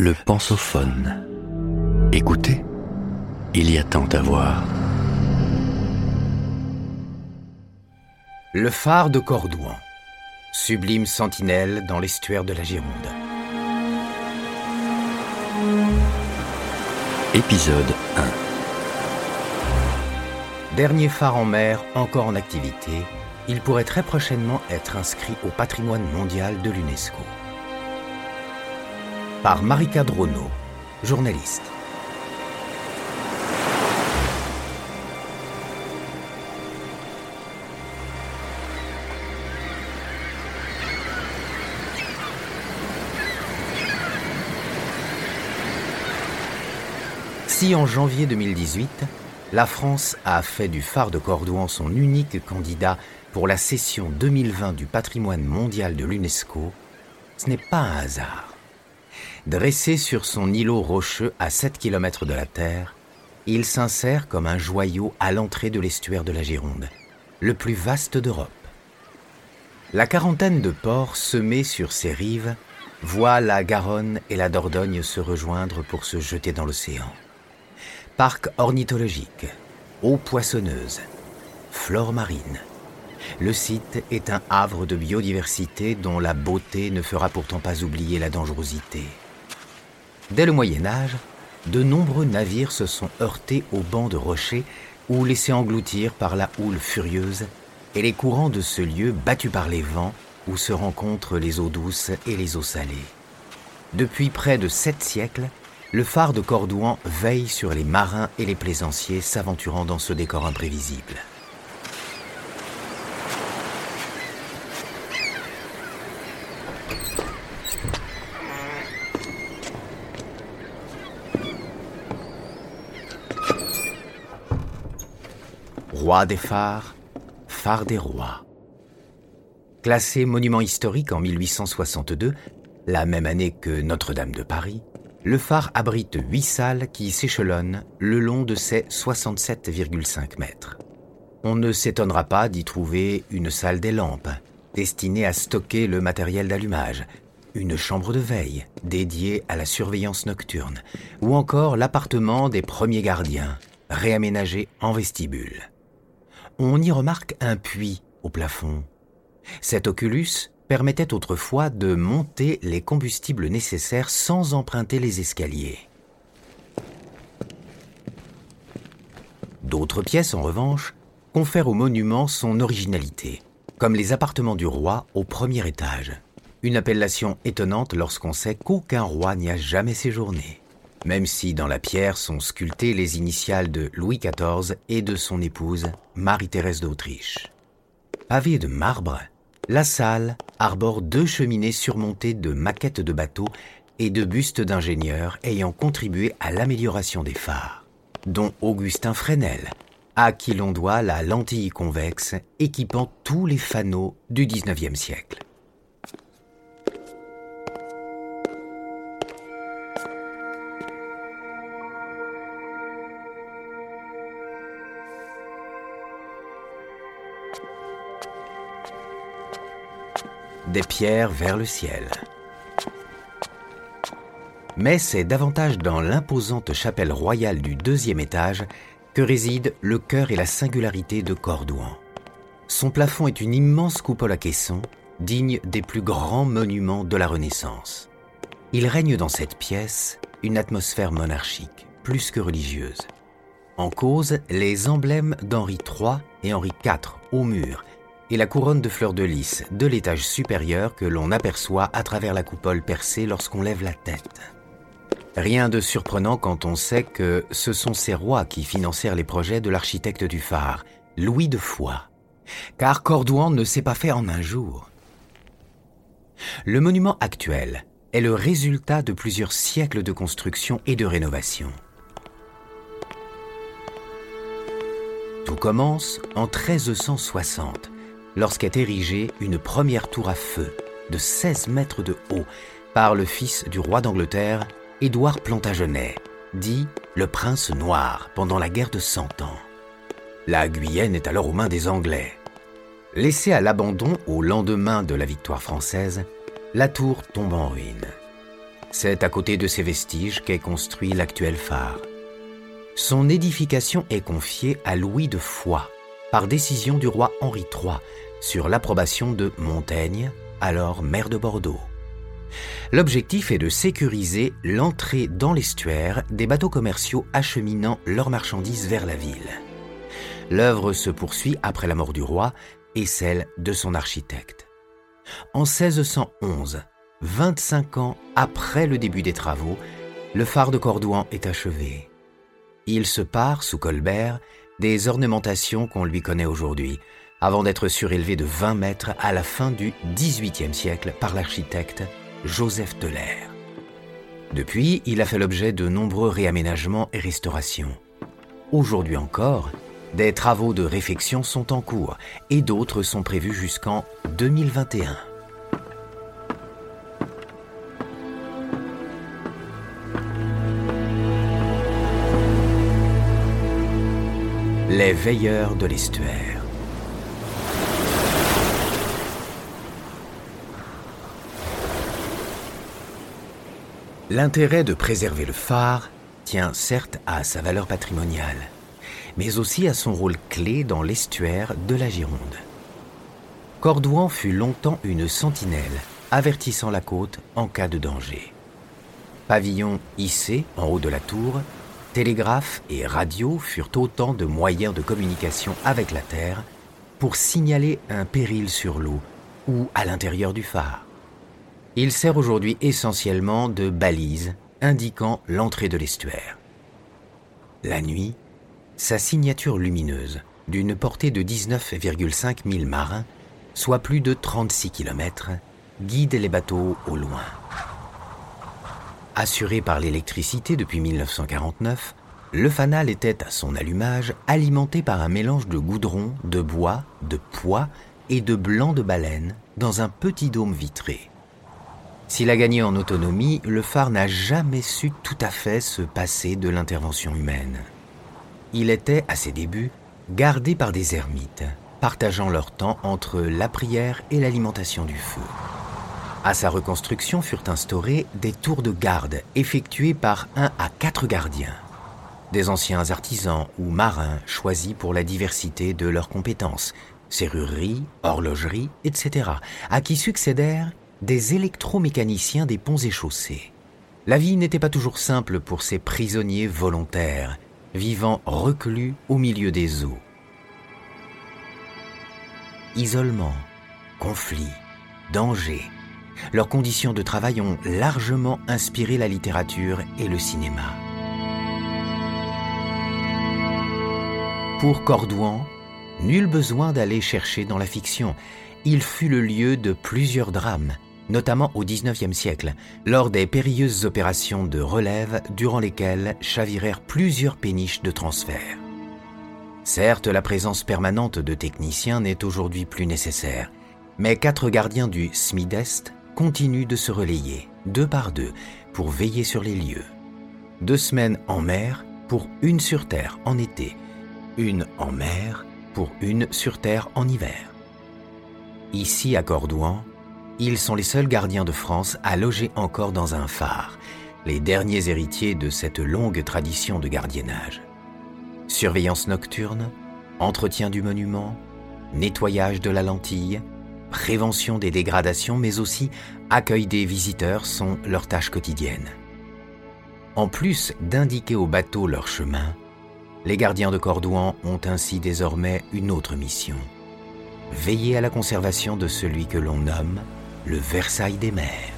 Le pensophone. Écoutez, il y a tant à voir. Le phare de Cordouan, sublime sentinelle dans l'estuaire de la Gironde. Épisode 1. Dernier phare en mer encore en activité, il pourrait très prochainement être inscrit au patrimoine mondial de l'UNESCO. Par Marika Drono, journaliste. Si en janvier 2018, la France a fait du phare de Cordouan son unique candidat pour la session 2020 du patrimoine mondial de l'UNESCO, ce n'est pas un hasard. Dressé sur son îlot rocheux à 7 km de la Terre, il s'insère comme un joyau à l'entrée de l'estuaire de la Gironde, le plus vaste d'Europe. La quarantaine de ports semés sur ses rives voient la Garonne et la Dordogne se rejoindre pour se jeter dans l'océan. Parc ornithologique, eaux poissonneuses, flore marine. Le site est un havre de biodiversité dont la beauté ne fera pourtant pas oublier la dangerosité. Dès le Moyen Âge, de nombreux navires se sont heurtés aux bancs de rochers ou laissés engloutir par la houle furieuse et les courants de ce lieu battus par les vents où se rencontrent les eaux douces et les eaux salées. Depuis près de sept siècles, le phare de Cordouan veille sur les marins et les plaisanciers s'aventurant dans ce décor imprévisible. Roi des phares, phare des rois. Classé monument historique en 1862, la même année que Notre-Dame de Paris, le phare abrite huit salles qui s'échelonnent le long de ses 67,5 mètres. On ne s'étonnera pas d'y trouver une salle des lampes, destinée à stocker le matériel d'allumage, une chambre de veille dédiée à la surveillance nocturne, ou encore l'appartement des premiers gardiens, réaménagé en vestibule. On y remarque un puits au plafond. Cet oculus permettait autrefois de monter les combustibles nécessaires sans emprunter les escaliers. D'autres pièces, en revanche, confèrent au monument son originalité, comme les appartements du roi au premier étage. Une appellation étonnante lorsqu'on sait qu'aucun roi n'y a jamais séjourné, même si dans la pierre sont sculptées les initiales de Louis XIV et de son épouse, Marie-Thérèse d'Autriche. Pavée de marbre, la salle arbore deux cheminées surmontées de maquettes de bateaux et de bustes d'ingénieurs ayant contribué à l'amélioration des phares, dont Augustin Fresnel, à qui l'on doit la lentille convexe équipant tous les fanaux du XIXe siècle. Des pierres vers le ciel. Mais c'est davantage dans l'imposante chapelle royale du deuxième étage que réside le cœur et la singularité de Cordouan. Son plafond est une immense coupole à caisson, digne des plus grands monuments de la Renaissance. Il règne dans cette pièce une atmosphère monarchique, plus que religieuse. En cause, les emblèmes d'Henri III et Henri IV au mur et la couronne de fleurs de lys de l'étage supérieur que l'on aperçoit à travers la coupole percée lorsqu'on lève la tête. Rien de surprenant quand on sait que ce sont ces rois qui financèrent les projets de l'architecte du phare, Louis de Foix. Car Cordouan ne s'est pas fait en un jour. Le monument actuel est le résultat de plusieurs siècles de construction et de rénovation. Commence en 1360 lorsqu'est érigée une première tour à feu de 16 mètres de haut par le fils du roi d'Angleterre, Édouard Plantagenet, dit le prince noir pendant la guerre de Cent Ans. La Guyenne est alors aux mains des Anglais. Laissée à l'abandon au lendemain de la victoire française, la tour tombe en ruine. C'est à côté de ces vestiges qu'est construit l'actuel phare. Son édification est confiée à Louis de Foix, par décision du roi Henri III, sur l'approbation de Montaigne, alors maire de Bordeaux. L'objectif est de sécuriser l'entrée dans l'estuaire des bateaux commerciaux acheminant leurs marchandises vers la ville. L'œuvre se poursuit après la mort du roi et celle de son architecte. En 1611, 25 ans après le début des travaux, le phare de Cordouan est achevé. Il se part, sous Colbert, des ornementations qu'on lui connaît aujourd'hui, avant d'être surélevé de 20 mètres à la fin du XVIIIe siècle par l'architecte Joseph Teller. Depuis, il a fait l'objet de nombreux réaménagements et restaurations. Aujourd'hui encore, des travaux de réfection sont en cours et d'autres sont prévus jusqu'en 2021. Les veilleurs de l'estuaire. L'intérêt de préserver le phare tient certes à sa valeur patrimoniale, mais aussi à son rôle clé dans l'estuaire de la Gironde. Cordouan fut longtemps une sentinelle avertissant la côte en cas de danger. Pavillon hissé en haut de la tour, télégraphe et radio furent autant de moyens de communication avec la Terre pour signaler un péril sur l'eau ou à l'intérieur du phare. Il sert aujourd'hui essentiellement de balise indiquant l'entrée de l'estuaire. La nuit, sa signature lumineuse, d'une portée de 19,5 000 marins, soit plus de 36 km, guide les bateaux au loin. Assuré par l'électricité depuis 1949, le fanal était à son allumage alimenté par un mélange de goudron, de bois, de pois et de blanc de baleine dans un petit dôme vitré. S'il a gagné en autonomie, le phare n'a jamais su tout à fait se passer de l'intervention humaine. Il était, à ses débuts, gardé par des ermites, partageant leur temps entre la prière et l'alimentation du feu. À sa reconstruction furent instaurées des tours de garde effectuées par un à quatre gardiens, des anciens artisans ou marins choisis pour la diversité de leurs compétences, serrurerie, horlogerie, etc., à qui succédèrent des électromécaniciens des ponts et chaussées. La vie n'était pas toujours simple pour ces prisonniers volontaires, vivant reclus au milieu des eaux. Isolement, conflit, danger, leurs conditions de travail ont largement inspiré la littérature et le cinéma. Pour Cordouan, nul besoin d'aller chercher dans la fiction. Il fut le lieu de plusieurs drames, notamment au XIXe siècle, lors des périlleuses opérations de relève durant lesquelles chavirèrent plusieurs péniches de transfert. Certes, la présence permanente de techniciens n'est aujourd'hui plus nécessaire, mais quatre gardiens du SMIDEST continuent de se relayer, deux par deux, pour veiller sur les lieux. Deux semaines en mer pour une sur terre en été, une en mer pour une sur terre en hiver. Ici à Cordouan, ils sont les seuls gardiens de France à loger encore dans un phare, les derniers héritiers de cette longue tradition de gardiennage. Surveillance nocturne, entretien du monument, nettoyage de la lentille, prévention des dégradations, mais aussi accueil des visiteurs sont leurs tâches quotidiennes. En plus d'indiquer aux bateaux leur chemin, les gardiens de Cordouan ont ainsi désormais une autre mission. Veiller à la conservation de celui que l'on nomme le Versailles des mers.